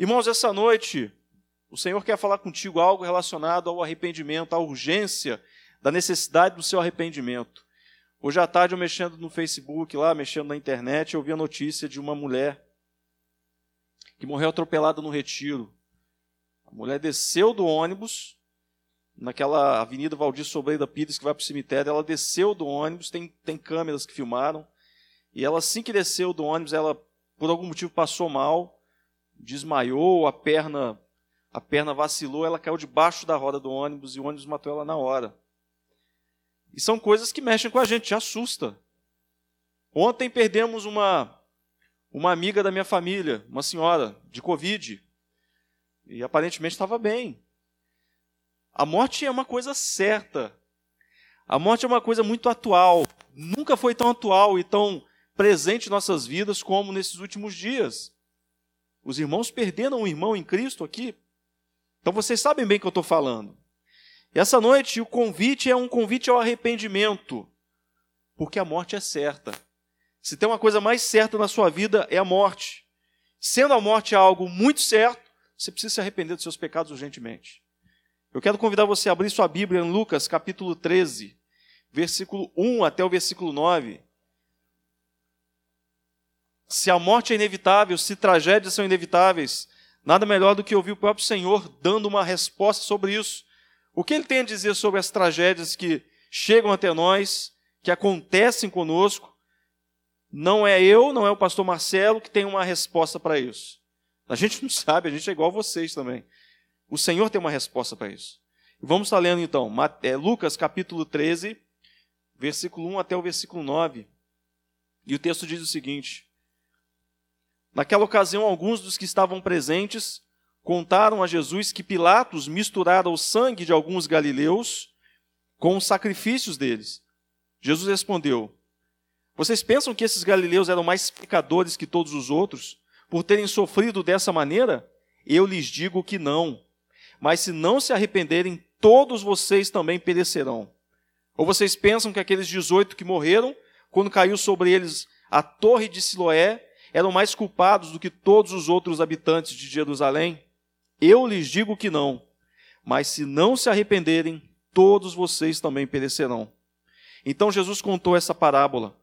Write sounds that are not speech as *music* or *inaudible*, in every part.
Irmãos, essa noite, o Senhor quer falar contigo algo relacionado ao arrependimento, à urgência da necessidade do seu arrependimento. Hoje à tarde, eu mexendo no Facebook, lá, mexendo na internet, eu vi a notícia de uma mulher que morreu atropelada no retiro. A mulher desceu do ônibus, naquela avenida Valdir Sobreira Pires, que vai para o cemitério, ela desceu do ônibus, tem, tem câmeras que filmaram, e ela, assim que desceu do ônibus, ela, por algum motivo, passou mal, desmaiou, a perna, a perna vacilou, ela caiu debaixo da roda do ônibus e o ônibus matou ela na hora. E são coisas que mexem com a gente, assusta. Ontem perdemos uma uma amiga da minha família, uma senhora de Covid, e aparentemente estava bem. A morte é uma coisa certa. A morte é uma coisa muito atual. Nunca foi tão atual e tão presente em nossas vidas como nesses últimos dias. Os irmãos perderam um irmão em Cristo aqui. Então vocês sabem bem o que eu estou falando. E essa noite o convite é um convite ao arrependimento, porque a morte é certa. Se tem uma coisa mais certa na sua vida é a morte. Sendo a morte algo muito certo, você precisa se arrepender dos seus pecados urgentemente. Eu quero convidar você a abrir sua Bíblia em Lucas, capítulo 13, versículo 1 até o versículo 9. Se a morte é inevitável, se tragédias são inevitáveis, nada melhor do que ouvir o próprio Senhor dando uma resposta sobre isso. O que ele tem a dizer sobre as tragédias que chegam até nós, que acontecem conosco, não é eu, não é o pastor Marcelo que tem uma resposta para isso. A gente não sabe, a gente é igual a vocês também. O Senhor tem uma resposta para isso. Vamos estar lendo então, é, Lucas capítulo 13, versículo 1 até o versículo 9. E o texto diz o seguinte: Naquela ocasião, alguns dos que estavam presentes contaram a Jesus que Pilatos misturara o sangue de alguns galileus com os sacrifícios deles. Jesus respondeu: vocês pensam que esses galileus eram mais pecadores que todos os outros, por terem sofrido dessa maneira? Eu lhes digo que não. Mas se não se arrependerem, todos vocês também perecerão. Ou vocês pensam que aqueles 18 que morreram, quando caiu sobre eles a torre de Siloé, eram mais culpados do que todos os outros habitantes de Jerusalém? Eu lhes digo que não. Mas se não se arrependerem, todos vocês também perecerão. Então Jesus contou essa parábola.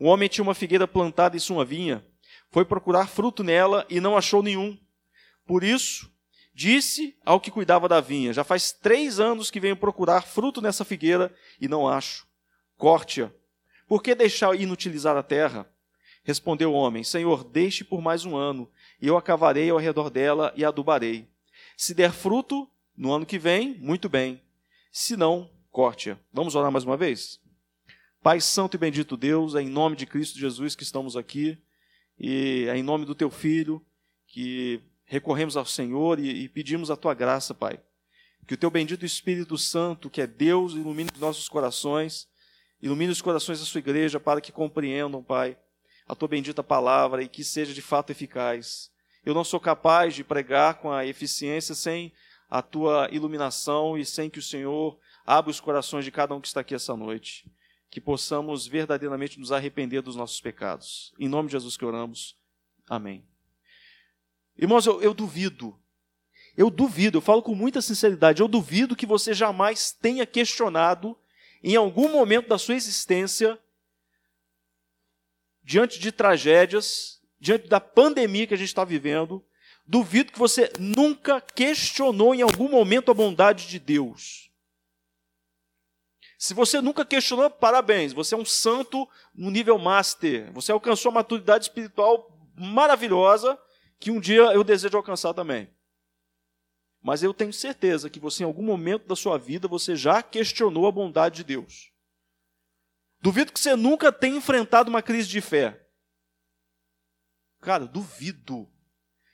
Um homem tinha uma figueira plantada em sua vinha, foi procurar fruto nela e não achou nenhum. Por isso, disse ao que cuidava da vinha: Já faz três anos que venho procurar fruto nessa figueira e não acho. Corte-a. Por que deixar inutilizar a terra? Respondeu o homem: Senhor, deixe por mais um ano, e eu acavarei ao redor dela e adubarei. Se der fruto no ano que vem, muito bem. Se não, corte-a. Vamos orar mais uma vez? Pai Santo e bendito Deus, é em nome de Cristo Jesus que estamos aqui e é em nome do Teu Filho que recorremos ao Senhor e, e pedimos a Tua graça, Pai. Que o Teu bendito Espírito Santo, que é Deus, ilumine nossos corações, ilumine os corações da Sua igreja para que compreendam, Pai, a Tua bendita palavra e que seja de fato eficaz. Eu não sou capaz de pregar com a eficiência sem a Tua iluminação e sem que o Senhor abra os corações de cada um que está aqui essa noite que possamos verdadeiramente nos arrepender dos nossos pecados. Em nome de Jesus que oramos. Amém. Irmãos, eu, eu duvido, eu duvido, eu falo com muita sinceridade, eu duvido que você jamais tenha questionado, em algum momento da sua existência, diante de tragédias, diante da pandemia que a gente está vivendo, duvido que você nunca questionou em algum momento a bondade de Deus. Se você nunca questionou, parabéns, você é um santo no nível master. Você alcançou a maturidade espiritual maravilhosa que um dia eu desejo alcançar também. Mas eu tenho certeza que você, em algum momento da sua vida, você já questionou a bondade de Deus. Duvido que você nunca tenha enfrentado uma crise de fé. Cara, duvido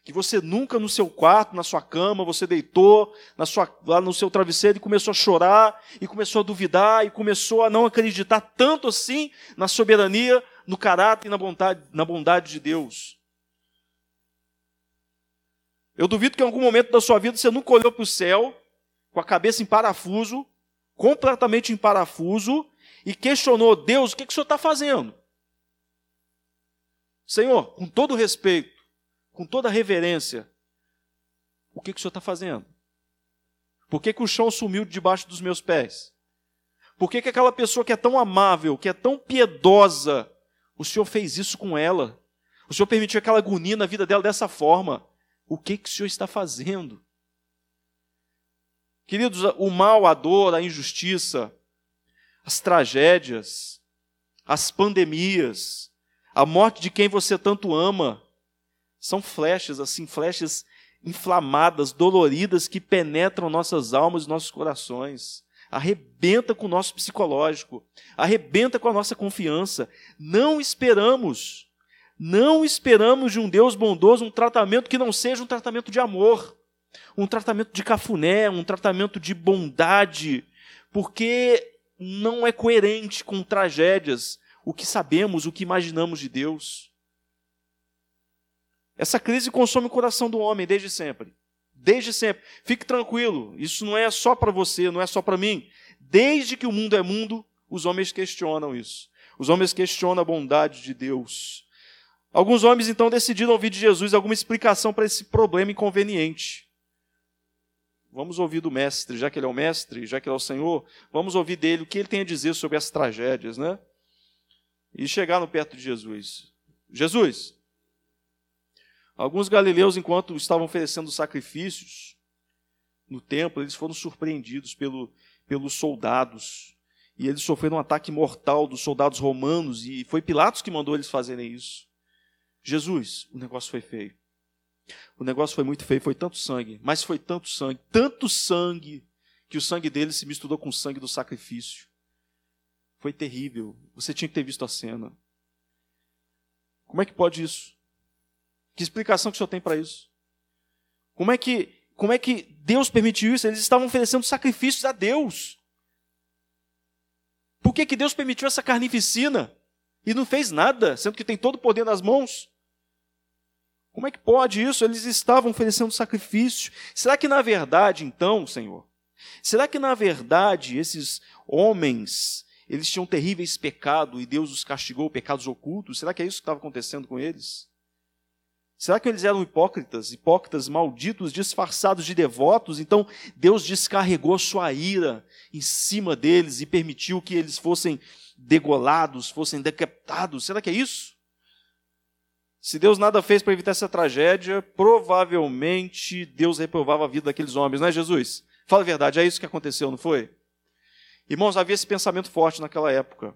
que você nunca no seu quarto, na sua cama, você deitou na sua, lá no seu travesseiro e começou a chorar, e começou a duvidar, e começou a não acreditar tanto assim na soberania, no caráter e na bondade, na bondade de Deus. Eu duvido que em algum momento da sua vida você nunca olhou para o céu, com a cabeça em parafuso, completamente em parafuso, e questionou: Deus, o que, que o senhor está fazendo? Senhor, com todo respeito, com toda reverência, O que, que o senhor está fazendo? Por que, que o chão sumiu debaixo dos meus pés? Por que, que aquela pessoa que é tão amável, que é tão piedosa, o senhor fez isso com ela? O senhor permitiu aquela agonia na vida dela dessa forma? O que, que o senhor está fazendo? Queridos, o mal, a dor, a injustiça, as tragédias, as pandemias, a morte de quem você tanto ama, são flechas, assim, flechas inflamadas, doloridas, que penetram nossas almas e nossos corações. Arrebenta com o nosso psicológico, arrebenta com a nossa confiança. Não esperamos, não esperamos de um Deus bondoso um tratamento que não seja um tratamento de amor um tratamento de cafuné, um tratamento de bondade, porque não é coerente com tragédias, o que sabemos, o que imaginamos de Deus. Essa crise consome o coração do homem desde sempre. Desde sempre. Fique tranquilo, isso não é só para você, não é só para mim. Desde que o mundo é mundo, os homens questionam isso. Os homens questionam a bondade de Deus. Alguns homens então decidiram ouvir de Jesus alguma explicação para esse problema inconveniente. Vamos ouvir do mestre, já que ele é o mestre, já que ele é o Senhor, vamos ouvir dele o que ele tem a dizer sobre as tragédias, né? E chegar no perto de Jesus. Jesus, alguns galileus, enquanto estavam oferecendo sacrifícios no templo, eles foram surpreendidos pelo, pelos soldados. E eles sofreram um ataque mortal dos soldados romanos, e foi Pilatos que mandou eles fazerem isso. Jesus, o negócio foi feio. O negócio foi muito feio, foi tanto sangue, mas foi tanto sangue, tanto sangue, que o sangue dele se misturou com o sangue do sacrifício. Foi terrível. Você tinha que ter visto a cena. Como é que pode isso? Que explicação que o senhor tem para isso? Como é que como é que Deus permitiu isso? Eles estavam oferecendo sacrifícios a Deus. Por que, que Deus permitiu essa carnificina e não fez nada, sendo que tem todo o poder nas mãos? Como é que pode isso? Eles estavam oferecendo sacrifício. Será que na verdade, então, Senhor, será que na verdade esses homens, eles tinham terríveis pecados e Deus os castigou, pecados ocultos? Será que é isso que estava acontecendo com eles? Será que eles eram hipócritas, hipócritas malditos, disfarçados de devotos? Então Deus descarregou sua ira em cima deles e permitiu que eles fossem degolados, fossem decapitados? Será que é isso? Se Deus nada fez para evitar essa tragédia, provavelmente Deus reprovava a vida daqueles homens, não é Jesus? Fala a verdade, é isso que aconteceu, não foi? Irmãos, havia esse pensamento forte naquela época,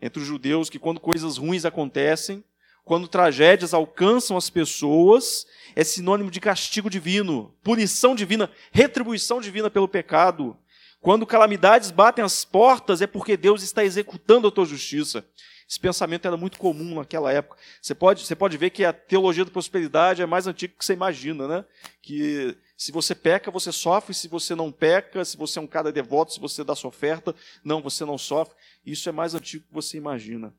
entre os judeus, que quando coisas ruins acontecem, quando tragédias alcançam as pessoas, é sinônimo de castigo divino, punição divina, retribuição divina pelo pecado. Quando calamidades batem as portas, é porque Deus está executando a tua justiça. Esse pensamento era muito comum naquela época. Você pode, você pode ver que a teologia da prosperidade é mais antiga que você imagina, né? Que se você peca, você sofre, se você não peca, se você é um cara devoto, se você dá sua oferta, não, você não sofre. Isso é mais antigo que você imagina.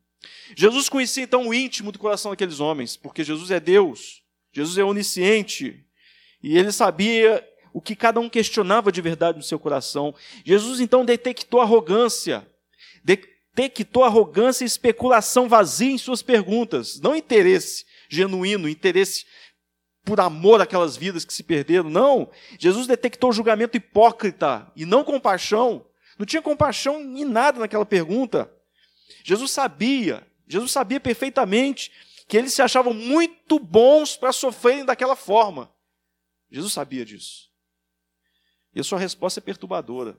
Jesus conhecia então o íntimo do coração daqueles homens, porque Jesus é Deus, Jesus é onisciente, e ele sabia o que cada um questionava de verdade no seu coração. Jesus então detectou arrogância, detectou arrogância e especulação vazia em suas perguntas, não interesse genuíno, interesse por amor àquelas vidas que se perderam, não. Jesus detectou julgamento hipócrita e não compaixão. Não tinha compaixão em nada naquela pergunta. Jesus sabia, Jesus sabia perfeitamente que eles se achavam muito bons para sofrerem daquela forma. Jesus sabia disso. E a sua resposta é perturbadora.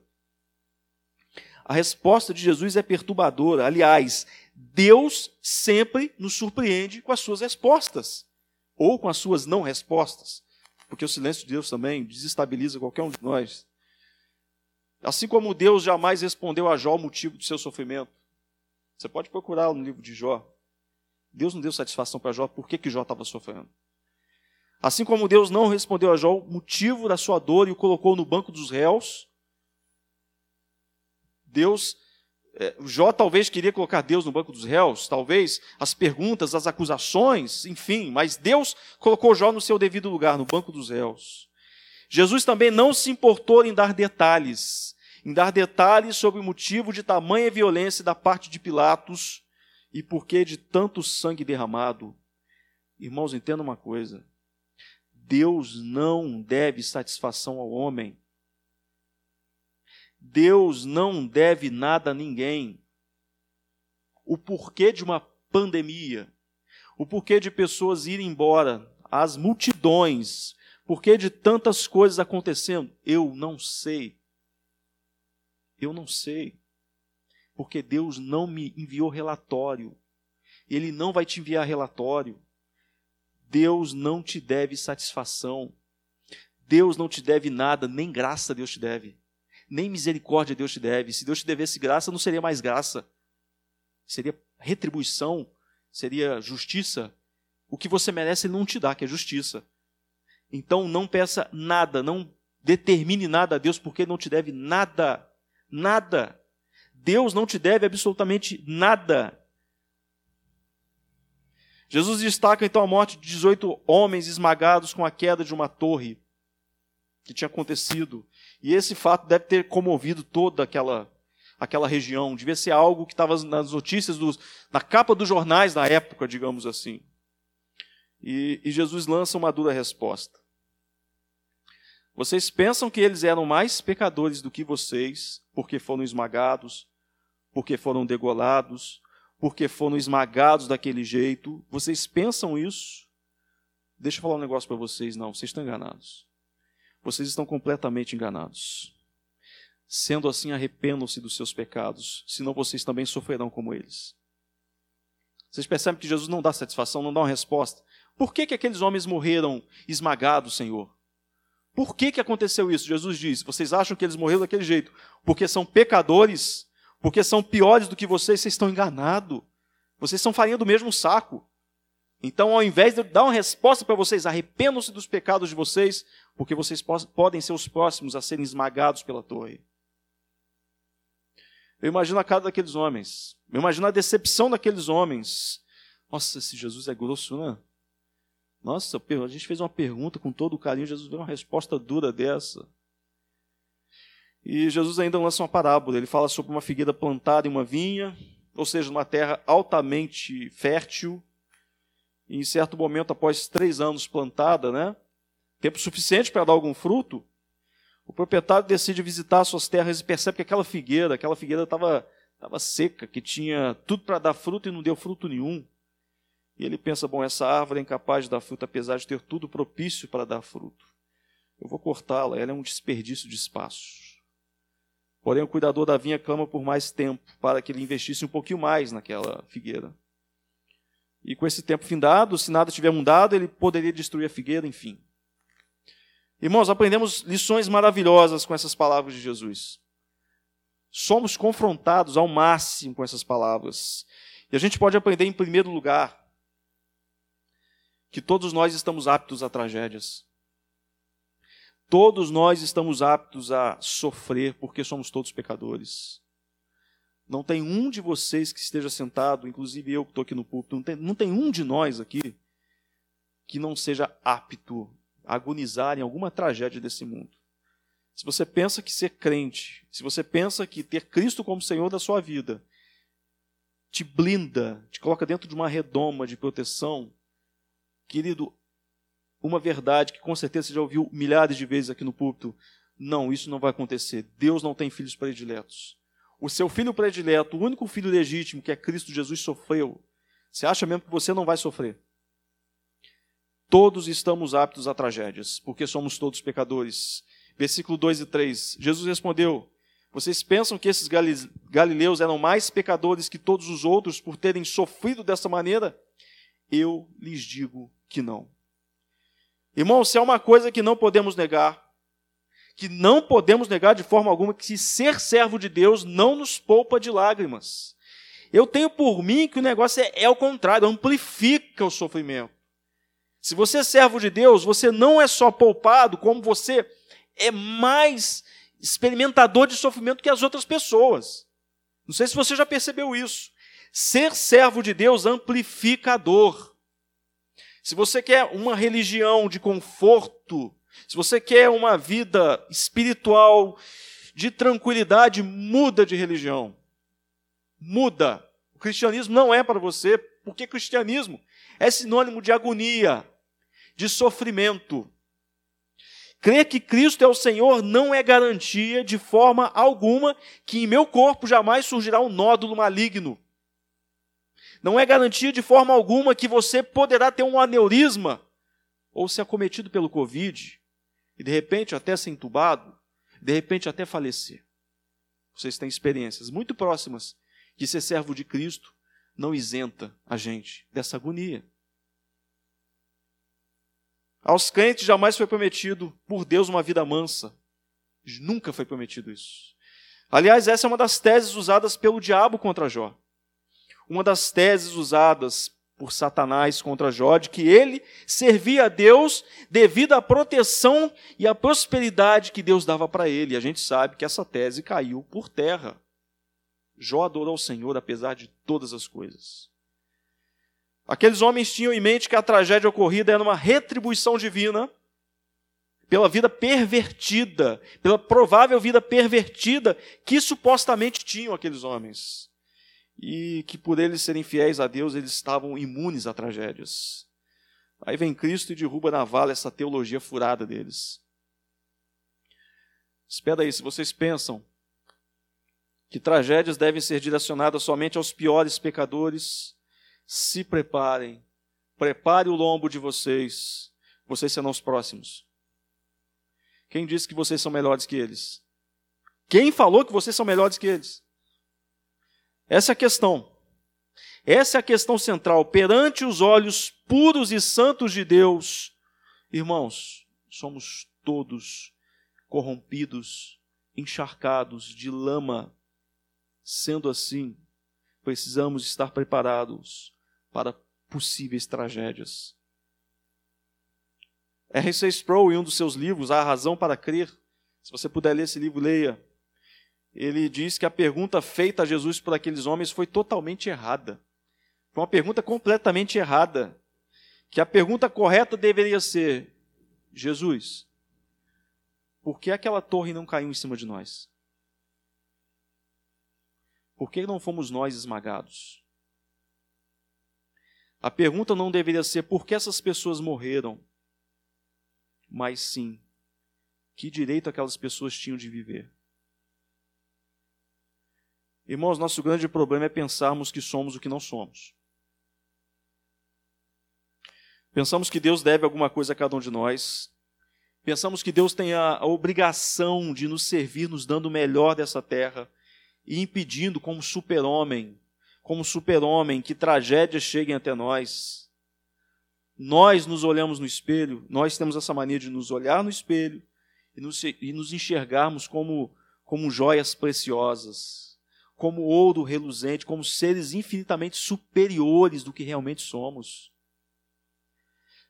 A resposta de Jesus é perturbadora. Aliás, Deus sempre nos surpreende com as suas respostas ou com as suas não respostas, porque o silêncio de Deus também desestabiliza qualquer um de nós. Assim como Deus jamais respondeu a Jó o motivo do seu sofrimento. Você pode procurar no livro de Jó. Deus não deu satisfação para Jó por que, que Jó estava sofrendo. Assim como Deus não respondeu a Jó o motivo da sua dor e o colocou no banco dos réus, Deus, é, Jó talvez queria colocar Deus no banco dos réus, talvez as perguntas, as acusações, enfim, mas Deus colocou Jó no seu devido lugar, no banco dos réus. Jesus também não se importou em dar detalhes, em dar detalhes sobre o motivo de tamanha violência da parte de Pilatos e por que de tanto sangue derramado. Irmãos, entenda uma coisa. Deus não deve satisfação ao homem. Deus não deve nada a ninguém. O porquê de uma pandemia, o porquê de pessoas irem embora, as multidões, porquê de tantas coisas acontecendo, eu não sei. Eu não sei. Porque Deus não me enviou relatório. Ele não vai te enviar relatório. Deus não te deve satisfação. Deus não te deve nada, nem graça Deus te deve. Nem misericórdia Deus te deve. Se Deus te devesse graça, não seria mais graça. Seria retribuição, seria justiça. O que você merece, Ele não te dá, que é justiça. Então não peça nada, não determine nada a Deus, porque Ele não te deve nada. Nada. Deus não te deve absolutamente nada. Jesus destaca então a morte de 18 homens esmagados com a queda de uma torre que tinha acontecido. E esse fato deve ter comovido toda aquela, aquela região. Devia ser algo que estava nas notícias, dos, na capa dos jornais da época, digamos assim. E, e Jesus lança uma dura resposta. Vocês pensam que eles eram mais pecadores do que vocês, porque foram esmagados, porque foram degolados, porque foram esmagados daquele jeito. Vocês pensam isso? Deixa eu falar um negócio para vocês. Não, vocês estão enganados. Vocês estão completamente enganados. Sendo assim, arrependam-se dos seus pecados, senão vocês também sofrerão como eles. Vocês percebem que Jesus não dá satisfação, não dá uma resposta. Por que, que aqueles homens morreram esmagados, Senhor? Por que, que aconteceu isso? Jesus diz: Vocês acham que eles morreram daquele jeito? Porque são pecadores porque são piores do que vocês, vocês estão enganados. Vocês são farinha do mesmo saco. Então, ao invés de dar uma resposta para vocês, arrependam-se dos pecados de vocês, porque vocês podem ser os próximos a serem esmagados pela torre. Eu imagino a cara daqueles homens. Eu imagino a decepção daqueles homens. Nossa, esse Jesus é grosso, né? Nossa, a gente fez uma pergunta com todo o carinho, Jesus deu uma resposta dura dessa. E Jesus ainda lança uma parábola. Ele fala sobre uma figueira plantada em uma vinha, ou seja, numa terra altamente fértil. Em certo momento, após três anos plantada, né, tempo suficiente para dar algum fruto, o proprietário decide visitar suas terras e percebe que aquela figueira, aquela figueira estava estava seca, que tinha tudo para dar fruto e não deu fruto nenhum. E ele pensa: bom, essa árvore é incapaz de dar fruto, apesar de ter tudo propício para dar fruto. Eu vou cortá-la, ela é um desperdício de espaço. Porém, o cuidador da vinha clama por mais tempo, para que ele investisse um pouquinho mais naquela figueira. E com esse tempo findado, se nada tiver mudado, ele poderia destruir a figueira, enfim. Irmãos, aprendemos lições maravilhosas com essas palavras de Jesus. Somos confrontados ao máximo com essas palavras. E a gente pode aprender, em primeiro lugar, que todos nós estamos aptos a tragédias. Todos nós estamos aptos a sofrer porque somos todos pecadores. Não tem um de vocês que esteja sentado, inclusive eu que estou aqui no púlpito, não tem, não tem um de nós aqui que não seja apto a agonizar em alguma tragédia desse mundo. Se você pensa que ser crente, se você pensa que ter Cristo como Senhor da sua vida te blinda, te coloca dentro de uma redoma de proteção, querido, uma verdade que com certeza você já ouviu milhares de vezes aqui no púlpito. Não, isso não vai acontecer. Deus não tem filhos prediletos. O seu filho predileto, o único filho legítimo, que é Cristo Jesus, sofreu. Você acha mesmo que você não vai sofrer? Todos estamos aptos a tragédias, porque somos todos pecadores. Versículo 2 e 3. Jesus respondeu: Vocês pensam que esses galileus eram mais pecadores que todos os outros por terem sofrido dessa maneira? Eu lhes digo que não. Irmão, se é uma coisa que não podemos negar, que não podemos negar de forma alguma, que ser servo de Deus não nos poupa de lágrimas. Eu tenho por mim que o negócio é, é o contrário, amplifica o sofrimento. Se você é servo de Deus, você não é só poupado, como você é mais experimentador de sofrimento que as outras pessoas. Não sei se você já percebeu isso. Ser servo de Deus amplifica a dor. Se você quer uma religião de conforto, se você quer uma vida espiritual de tranquilidade, muda de religião. Muda. O cristianismo não é para você, porque cristianismo é sinônimo de agonia, de sofrimento. Crer que Cristo é o Senhor não é garantia de forma alguma que em meu corpo jamais surgirá um nódulo maligno. Não é garantia de forma alguma que você poderá ter um aneurisma ou ser acometido pelo Covid e de repente até ser entubado, de repente até falecer. Vocês têm experiências muito próximas de ser servo de Cristo, não isenta a gente dessa agonia. Aos crentes jamais foi prometido por Deus uma vida mansa. Nunca foi prometido isso. Aliás, essa é uma das teses usadas pelo diabo contra Jó. Uma das teses usadas por Satanás contra Jó, de que ele servia a Deus devido à proteção e à prosperidade que Deus dava para ele. E a gente sabe que essa tese caiu por terra. Jó adorou o Senhor apesar de todas as coisas. Aqueles homens tinham em mente que a tragédia ocorrida era uma retribuição divina pela vida pervertida, pela provável vida pervertida que supostamente tinham aqueles homens. E que por eles serem fiéis a Deus, eles estavam imunes a tragédias. Aí vem Cristo e derruba na vala essa teologia furada deles. Espera aí, se vocês pensam que tragédias devem ser direcionadas somente aos piores pecadores, se preparem, prepare o lombo de vocês, vocês serão os próximos. Quem disse que vocês são melhores que eles? Quem falou que vocês são melhores que eles? Essa é a questão. Essa é a questão central. Perante os olhos puros e santos de Deus, irmãos, somos todos corrompidos, encharcados de lama. Sendo assim, precisamos estar preparados para possíveis tragédias. R.C. Sproul, em um dos seus livros, A Razão para Crer, se você puder ler esse livro, leia. Ele diz que a pergunta feita a Jesus por aqueles homens foi totalmente errada. Foi uma pergunta completamente errada. Que a pergunta correta deveria ser: Jesus, por que aquela torre não caiu em cima de nós? Por que não fomos nós esmagados? A pergunta não deveria ser por que essas pessoas morreram, mas sim, que direito aquelas pessoas tinham de viver. Irmãos, nosso grande problema é pensarmos que somos o que não somos. Pensamos que Deus deve alguma coisa a cada um de nós. Pensamos que Deus tem a, a obrigação de nos servir, nos dando o melhor dessa terra e impedindo, como super-homem, como super-homem, que tragédias cheguem até nós. Nós nos olhamos no espelho, nós temos essa mania de nos olhar no espelho e nos, e nos enxergarmos como, como joias preciosas, como ouro reluzente, como seres infinitamente superiores do que realmente somos.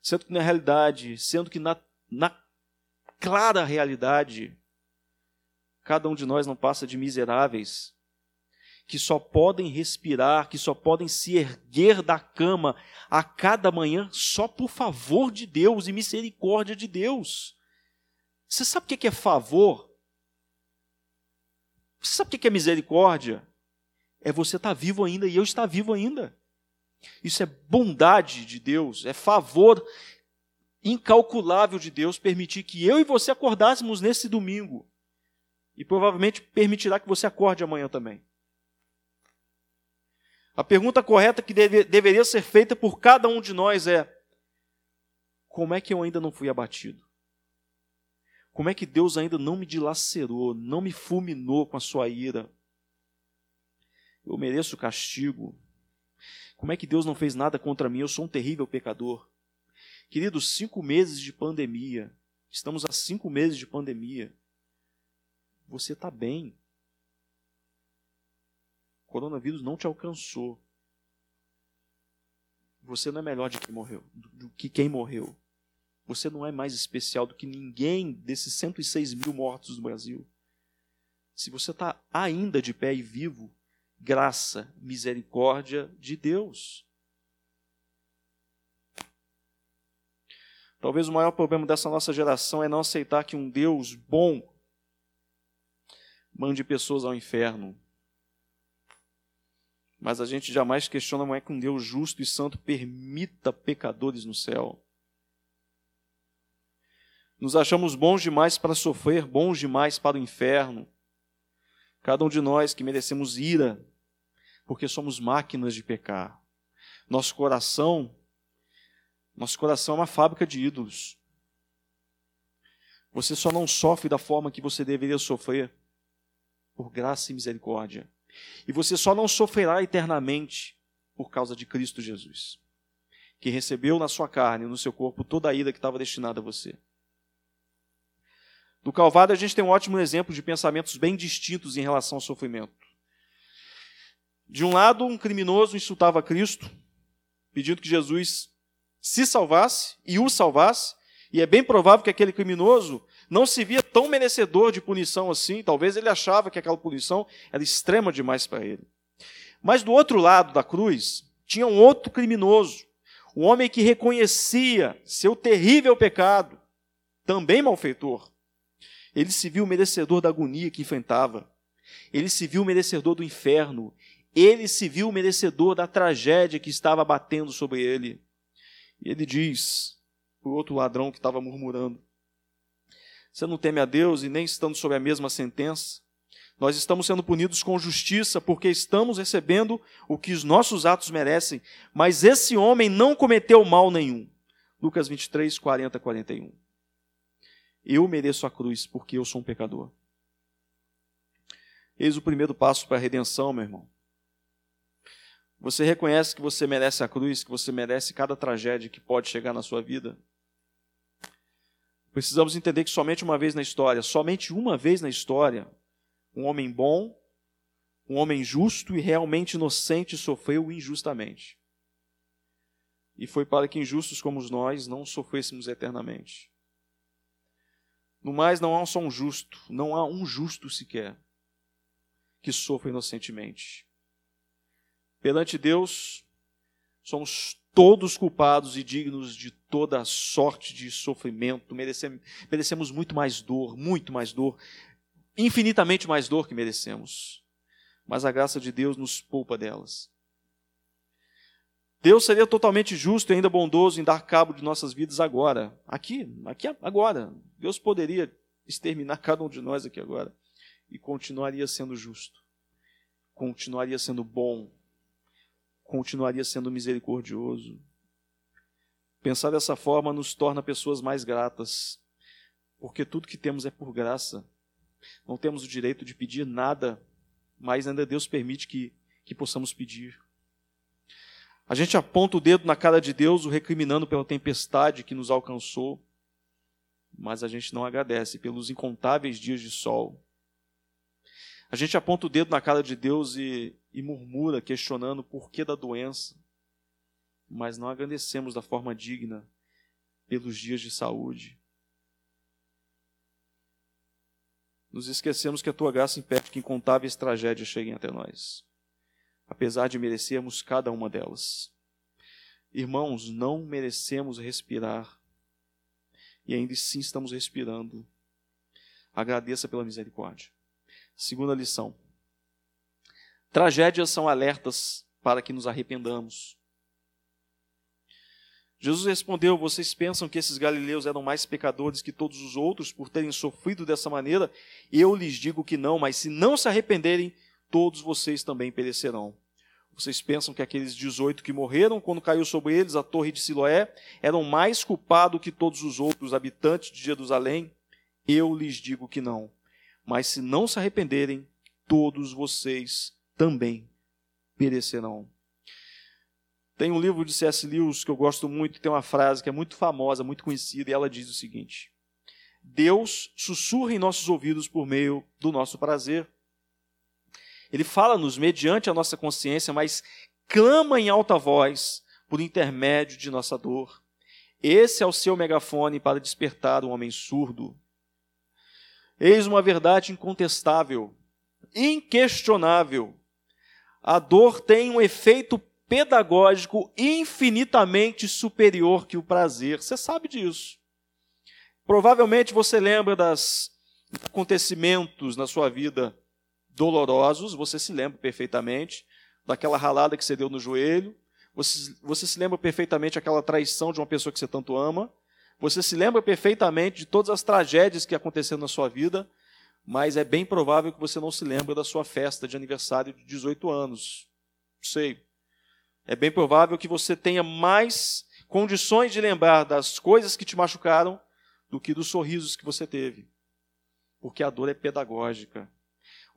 Sendo que na realidade, sendo que na, na clara realidade, cada um de nós não passa de miseráveis que só podem respirar, que só podem se erguer da cama a cada manhã só por favor de Deus e misericórdia de Deus. Você sabe o que é favor? Você sabe o que é misericórdia? É você estar vivo ainda e eu estar vivo ainda. Isso é bondade de Deus, é favor incalculável de Deus permitir que eu e você acordássemos nesse domingo. E provavelmente permitirá que você acorde amanhã também. A pergunta correta que deve, deveria ser feita por cada um de nós é: como é que eu ainda não fui abatido? Como é que Deus ainda não me dilacerou, não me fulminou com a sua ira? Eu mereço castigo. Como é que Deus não fez nada contra mim? Eu sou um terrível pecador. Queridos, cinco meses de pandemia. Estamos há cinco meses de pandemia. Você está bem. O coronavírus não te alcançou. Você não é melhor de quem morreu, do que quem morreu. Você não é mais especial do que ninguém desses 106 mil mortos no Brasil. Se você está ainda de pé e vivo, graça, misericórdia de Deus. Talvez o maior problema dessa nossa geração é não aceitar que um Deus bom mande pessoas ao inferno. Mas a gente jamais questiona como é que um Deus justo e santo permita pecadores no céu. Nos achamos bons demais para sofrer, bons demais para o inferno. Cada um de nós que merecemos ira, porque somos máquinas de pecar. Nosso coração, nosso coração é uma fábrica de ídolos. Você só não sofre da forma que você deveria sofrer por graça e misericórdia. E você só não sofrerá eternamente por causa de Cristo Jesus, que recebeu na sua carne no seu corpo toda a ira que estava destinada a você. No Calvário, a gente tem um ótimo exemplo de pensamentos bem distintos em relação ao sofrimento. De um lado, um criminoso insultava Cristo, pedindo que Jesus se salvasse e o salvasse, e é bem provável que aquele criminoso não se via tão merecedor de punição assim, talvez ele achava que aquela punição era extrema demais para ele. Mas do outro lado da cruz, tinha um outro criminoso, um homem que reconhecia seu terrível pecado, também malfeitor. Ele se viu merecedor da agonia que enfrentava. Ele se viu merecedor do inferno. Ele se viu merecedor da tragédia que estava batendo sobre ele. E ele diz para o outro ladrão que estava murmurando: Você não teme a Deus e nem estando sob a mesma sentença? Nós estamos sendo punidos com justiça porque estamos recebendo o que os nossos atos merecem, mas esse homem não cometeu mal nenhum. Lucas 23, 40, 41. Eu mereço a cruz porque eu sou um pecador. Eis o primeiro passo para a redenção, meu irmão. Você reconhece que você merece a cruz, que você merece cada tragédia que pode chegar na sua vida. Precisamos entender que somente uma vez na história, somente uma vez na história, um homem bom, um homem justo e realmente inocente sofreu injustamente. E foi para que injustos como nós não sofrêssemos eternamente. No mais, não há só um justo, não há um justo sequer que sofra inocentemente. Perante Deus, somos todos culpados e dignos de toda sorte de sofrimento. Merecemos, merecemos muito mais dor, muito mais dor, infinitamente mais dor que merecemos. Mas a graça de Deus nos poupa delas. Deus seria totalmente justo e ainda bondoso em dar cabo de nossas vidas agora, aqui, aqui agora. Deus poderia exterminar *laughs* cada um de nós aqui agora e continuaria sendo justo, continuaria sendo bom, continuaria sendo misericordioso. Pensar dessa forma nos torna pessoas mais gratas, porque tudo que temos é por graça. Não temos o direito de pedir nada, mas ainda Deus permite que, que possamos pedir. A gente aponta o dedo na cara de Deus, o recriminando pela tempestade que nos alcançou, mas a gente não agradece pelos incontáveis dias de sol. A gente aponta o dedo na cara de Deus e, e murmura, questionando o porquê da doença, mas não agradecemos da forma digna pelos dias de saúde. Nos esquecemos que a tua graça impede que incontáveis tragédias cheguem até nós apesar de merecermos cada uma delas. Irmãos, não merecemos respirar e ainda assim estamos respirando. Agradeça pela misericórdia. Segunda lição: tragédias são alertas para que nos arrependamos. Jesus respondeu: Vocês pensam que esses galileus eram mais pecadores que todos os outros por terem sofrido dessa maneira? Eu lhes digo que não, mas se não se arrependerem, todos vocês também perecerão. Vocês pensam que aqueles 18 que morreram quando caiu sobre eles a torre de Siloé eram mais culpados que todos os outros habitantes de Jerusalém? Eu lhes digo que não. Mas se não se arrependerem, todos vocês também perecerão. Tem um livro de C.S. Lewis que eu gosto muito, tem uma frase que é muito famosa, muito conhecida, e ela diz o seguinte: Deus sussurra em nossos ouvidos por meio do nosso prazer ele fala-nos mediante a nossa consciência, mas clama em alta voz por intermédio de nossa dor. Esse é o seu megafone para despertar um homem surdo. Eis uma verdade incontestável, inquestionável. A dor tem um efeito pedagógico infinitamente superior que o prazer. Você sabe disso. Provavelmente você lembra dos acontecimentos na sua vida dolorosos, você se lembra perfeitamente daquela ralada que você deu no joelho, você, você se lembra perfeitamente aquela traição de uma pessoa que você tanto ama, Você se lembra perfeitamente de todas as tragédias que aconteceram na sua vida, mas é bem provável que você não se lembre da sua festa de aniversário de 18 anos. Sei. É bem provável que você tenha mais condições de lembrar das coisas que te machucaram do que dos sorrisos que você teve. Porque a dor é pedagógica.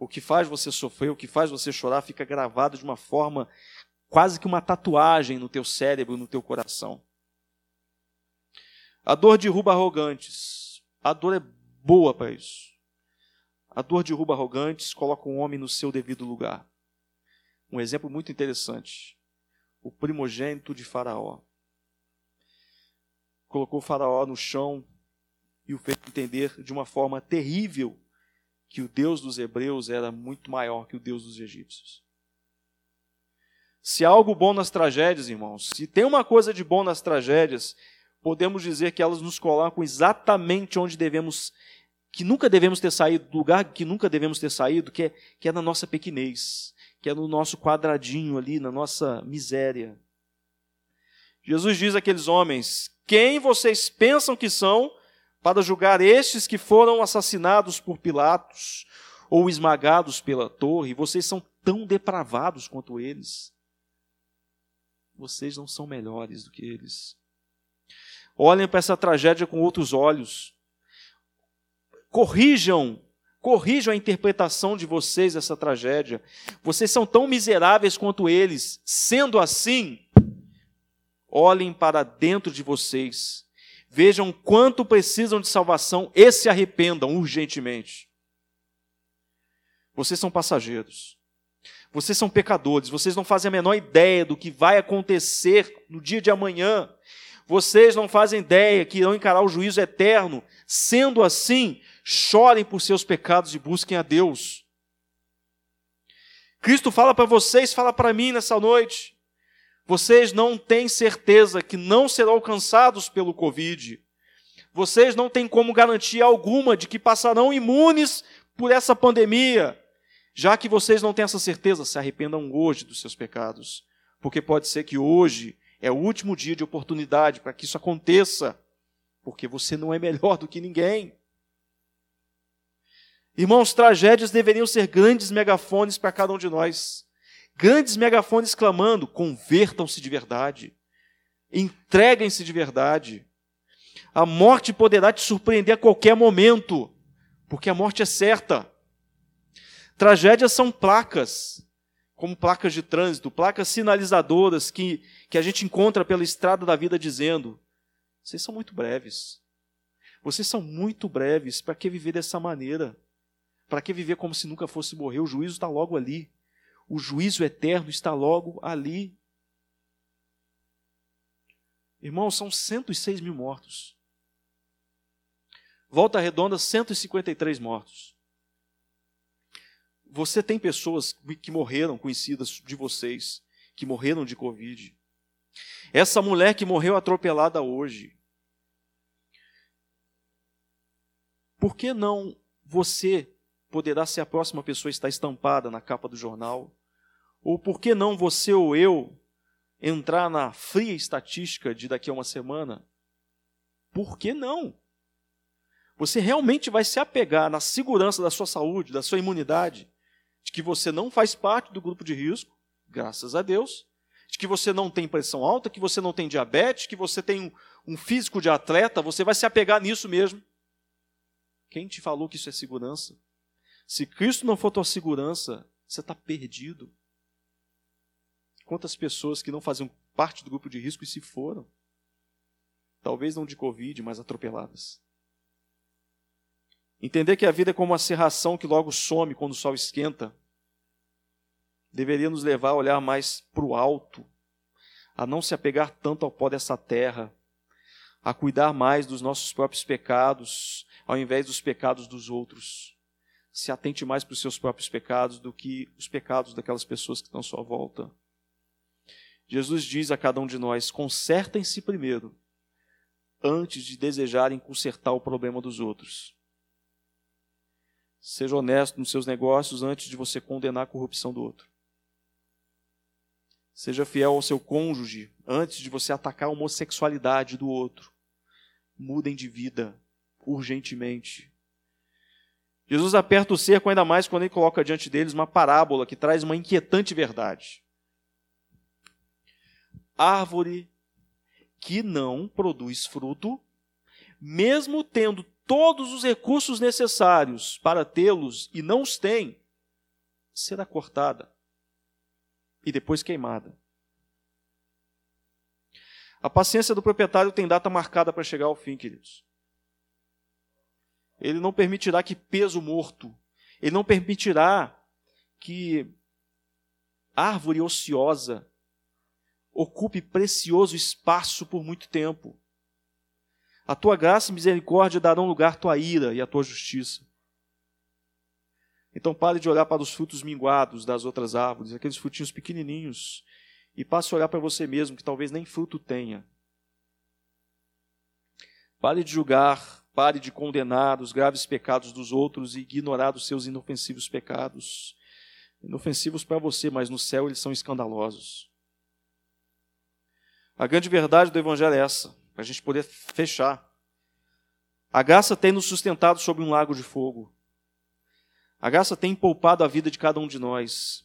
O que faz você sofrer, o que faz você chorar, fica gravado de uma forma quase que uma tatuagem no teu cérebro, no teu coração. A dor derruba arrogantes. A dor é boa para isso. A dor derruba arrogantes, coloca o um homem no seu devido lugar. Um exemplo muito interessante. O primogênito de Faraó. Colocou Faraó no chão e o fez entender de uma forma terrível que o Deus dos hebreus era muito maior que o Deus dos egípcios. Se há algo bom nas tragédias, irmãos, se tem uma coisa de bom nas tragédias, podemos dizer que elas nos colocam exatamente onde devemos, que nunca devemos ter saído, do lugar que nunca devemos ter saído, que é, que é na nossa pequenez, que é no nosso quadradinho ali, na nossa miséria. Jesus diz àqueles homens: Quem vocês pensam que são para julgar estes que foram assassinados por Pilatos ou esmagados pela torre? Vocês são tão depravados quanto eles. Vocês não são melhores do que eles. Olhem para essa tragédia com outros olhos. Corrijam, corrijam a interpretação de vocês dessa tragédia. Vocês são tão miseráveis quanto eles. Sendo assim, olhem para dentro de vocês. Vejam quanto precisam de salvação e se arrependam urgentemente. Vocês são passageiros. Vocês são pecadores, vocês não fazem a menor ideia do que vai acontecer no dia de amanhã. Vocês não fazem ideia que irão encarar o juízo eterno. Sendo assim, chorem por seus pecados e busquem a Deus. Cristo fala para vocês, fala para mim nessa noite. Vocês não têm certeza que não serão alcançados pelo Covid. Vocês não têm como garantia alguma de que passarão imunes por essa pandemia. Já que vocês não têm essa certeza, se arrependam hoje dos seus pecados, porque pode ser que hoje é o último dia de oportunidade para que isso aconteça, porque você não é melhor do que ninguém. Irmãos, tragédias deveriam ser grandes megafones para cada um de nós. Grandes megafones clamando: convertam-se de verdade, entreguem-se de verdade. A morte poderá te surpreender a qualquer momento, porque a morte é certa. Tragédias são placas, como placas de trânsito, placas sinalizadoras que, que a gente encontra pela estrada da vida dizendo: vocês são muito breves. Vocês são muito breves. Para que viver dessa maneira? Para que viver como se nunca fosse morrer? O juízo está logo ali. O juízo eterno está logo ali. Irmãos, são 106 mil mortos. Volta redonda, 153 mortos. Você tem pessoas que morreram, conhecidas de vocês, que morreram de Covid. Essa mulher que morreu atropelada hoje. Por que não você poderá ser a próxima pessoa a estar estampada na capa do jornal? Ou por que não você ou eu entrar na fria estatística de daqui a uma semana? Por que não? Você realmente vai se apegar na segurança da sua saúde, da sua imunidade, de que você não faz parte do grupo de risco, graças a Deus, de que você não tem pressão alta, que você não tem diabetes, que você tem um, um físico de atleta, você vai se apegar nisso mesmo. Quem te falou que isso é segurança? Se Cristo não for tua segurança, você está perdido. Quantas pessoas que não faziam parte do grupo de risco e se foram? Talvez não de Covid, mas atropeladas. Entender que a vida é como uma serração que logo some quando o sol esquenta, deveria nos levar a olhar mais para o alto, a não se apegar tanto ao pó dessa terra, a cuidar mais dos nossos próprios pecados, ao invés dos pecados dos outros. Se atente mais para os seus próprios pecados do que os pecados daquelas pessoas que estão à sua volta. Jesus diz a cada um de nós: consertem-se primeiro, antes de desejarem consertar o problema dos outros. Seja honesto nos seus negócios antes de você condenar a corrupção do outro. Seja fiel ao seu cônjuge antes de você atacar a homossexualidade do outro. mudem de vida urgentemente. Jesus aperta o cerco ainda mais quando ele coloca diante deles uma parábola que traz uma inquietante verdade. Árvore que não produz fruto, mesmo tendo todos os recursos necessários para tê-los e não os tem, será cortada e depois queimada. A paciência do proprietário tem data marcada para chegar ao fim, queridos. Ele não permitirá que peso morto, ele não permitirá que árvore ociosa ocupe precioso espaço por muito tempo. A tua graça e misericórdia darão lugar à tua ira e à tua justiça. Então pare de olhar para os frutos minguados das outras árvores, aqueles frutinhos pequenininhos, e passe a olhar para você mesmo, que talvez nem fruto tenha. Pare de julgar, pare de condenar os graves pecados dos outros e ignorar os seus inofensivos pecados. Inofensivos para você, mas no céu eles são escandalosos. A grande verdade do Evangelho é essa, para a gente poder fechar. A graça tem nos sustentado sobre um lago de fogo. A graça tem poupado a vida de cada um de nós.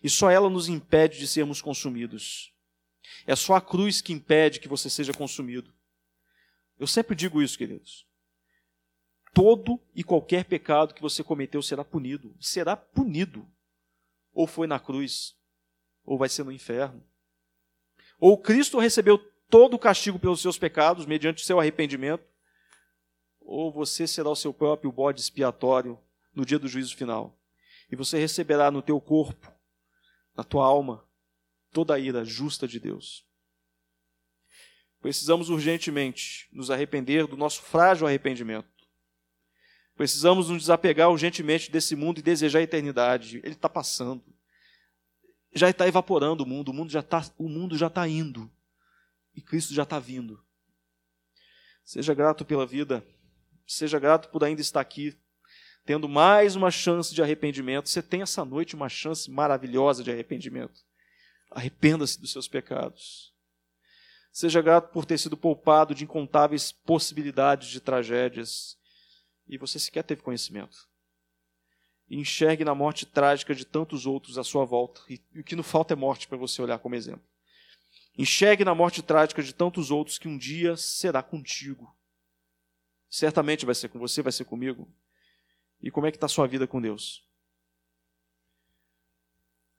E só ela nos impede de sermos consumidos. É só a cruz que impede que você seja consumido. Eu sempre digo isso, queridos. Todo e qualquer pecado que você cometeu será punido. Será punido. Ou foi na cruz, ou vai ser no inferno. Ou Cristo recebeu todo o castigo pelos seus pecados mediante o seu arrependimento, ou você será o seu próprio bode expiatório no dia do juízo final. E você receberá no teu corpo, na tua alma, toda a ira justa de Deus. Precisamos urgentemente nos arrepender do nosso frágil arrependimento. Precisamos nos desapegar urgentemente desse mundo e desejar a eternidade. Ele está passando. Já está evaporando o mundo, o mundo já está, o mundo já está indo. E Cristo já está vindo. Seja grato pela vida. Seja grato por ainda estar aqui, tendo mais uma chance de arrependimento. Você tem essa noite uma chance maravilhosa de arrependimento. Arrependa-se dos seus pecados. Seja grato por ter sido poupado de incontáveis possibilidades de tragédias e você sequer teve conhecimento. Enxergue na morte trágica de tantos outros à sua volta. E, e o que não falta é morte para você olhar como exemplo. Enxergue na morte trágica de tantos outros que um dia será contigo. Certamente vai ser com você, vai ser comigo. E como é que está a sua vida com Deus?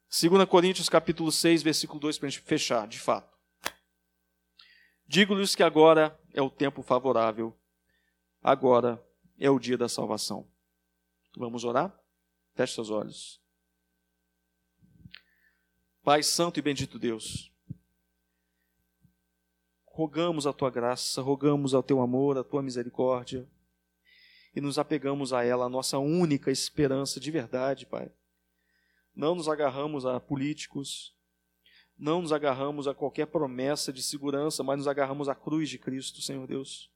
2 Coríntios capítulo 6, versículo 2, para a gente fechar, de fato. Digo-lhes que agora é o tempo favorável, agora é o dia da salvação. Vamos orar? Feche seus olhos. Pai Santo e bendito Deus, rogamos a tua graça, rogamos ao teu amor, a tua misericórdia, e nos apegamos a ela, a nossa única esperança de verdade, Pai. Não nos agarramos a políticos, não nos agarramos a qualquer promessa de segurança, mas nos agarramos à cruz de Cristo, Senhor Deus.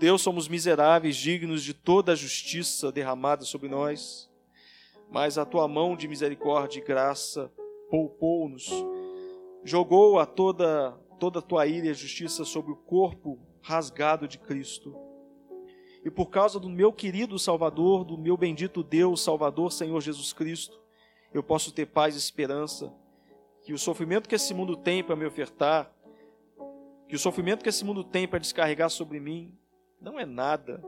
Deus, somos miseráveis, dignos de toda a justiça derramada sobre nós, mas a tua mão de misericórdia e graça poupou-nos, jogou a toda toda a tua ira e justiça sobre o corpo rasgado de Cristo. E por causa do meu querido Salvador, do meu bendito Deus, Salvador, Senhor Jesus Cristo, eu posso ter paz e esperança. Que o sofrimento que esse mundo tem para me ofertar, que o sofrimento que esse mundo tem para descarregar sobre mim, não é nada,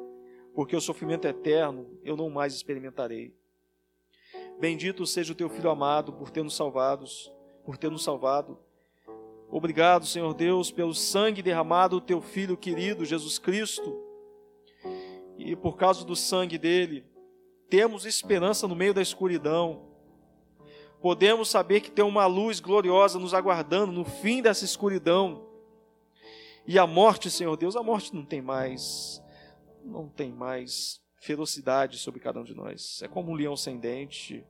porque o sofrimento eterno eu não mais experimentarei. Bendito seja o teu filho amado por ter nos salvados, por ter nos salvado. Obrigado, Senhor Deus, pelo sangue derramado do teu filho querido Jesus Cristo e por causa do sangue dele, temos esperança no meio da escuridão. Podemos saber que tem uma luz gloriosa nos aguardando no fim dessa escuridão. E a morte, Senhor Deus, a morte não tem mais, não tem mais ferocidade sobre cada um de nós. É como um leão sem dente,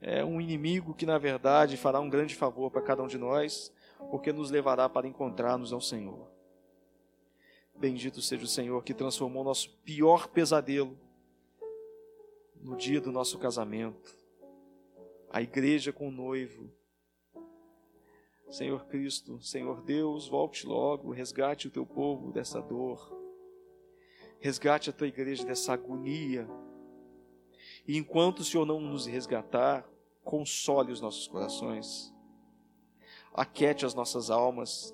é um inimigo que na verdade fará um grande favor para cada um de nós, porque nos levará para encontrar-nos ao Senhor. Bendito seja o Senhor que transformou nosso pior pesadelo no dia do nosso casamento. A igreja com o noivo. Senhor Cristo, Senhor Deus, volte logo, resgate o teu povo dessa dor, resgate a tua igreja dessa agonia. E enquanto o Senhor não nos resgatar, console os nossos corações, aquete as nossas almas,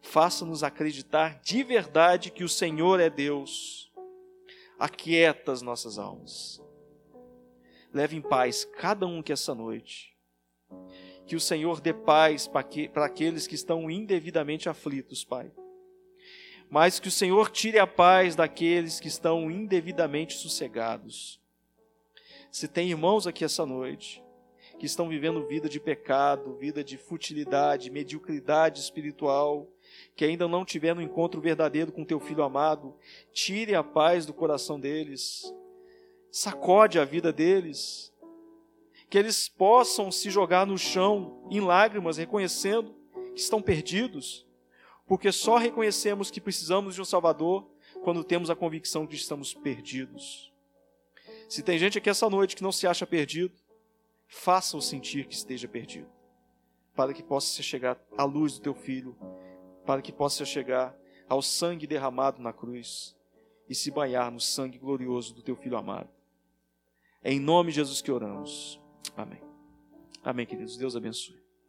faça-nos acreditar de verdade que o Senhor é Deus, aquieta as nossas almas. Leve em paz cada um que essa noite que o Senhor dê paz para aqueles que estão indevidamente aflitos, Pai. Mas que o Senhor tire a paz daqueles que estão indevidamente sossegados. Se tem irmãos aqui essa noite que estão vivendo vida de pecado, vida de futilidade, mediocridade espiritual, que ainda não tiveram um encontro verdadeiro com teu filho amado, tire a paz do coração deles, sacode a vida deles, que eles possam se jogar no chão em lágrimas, reconhecendo que estão perdidos, porque só reconhecemos que precisamos de um Salvador quando temos a convicção de que estamos perdidos. Se tem gente aqui essa noite que não se acha perdido, faça-o sentir que esteja perdido, para que possa chegar à luz do teu filho, para que possa chegar ao sangue derramado na cruz e se banhar no sangue glorioso do teu filho amado. É em nome de Jesus que oramos. Amém. Amém, queridos. Deus abençoe.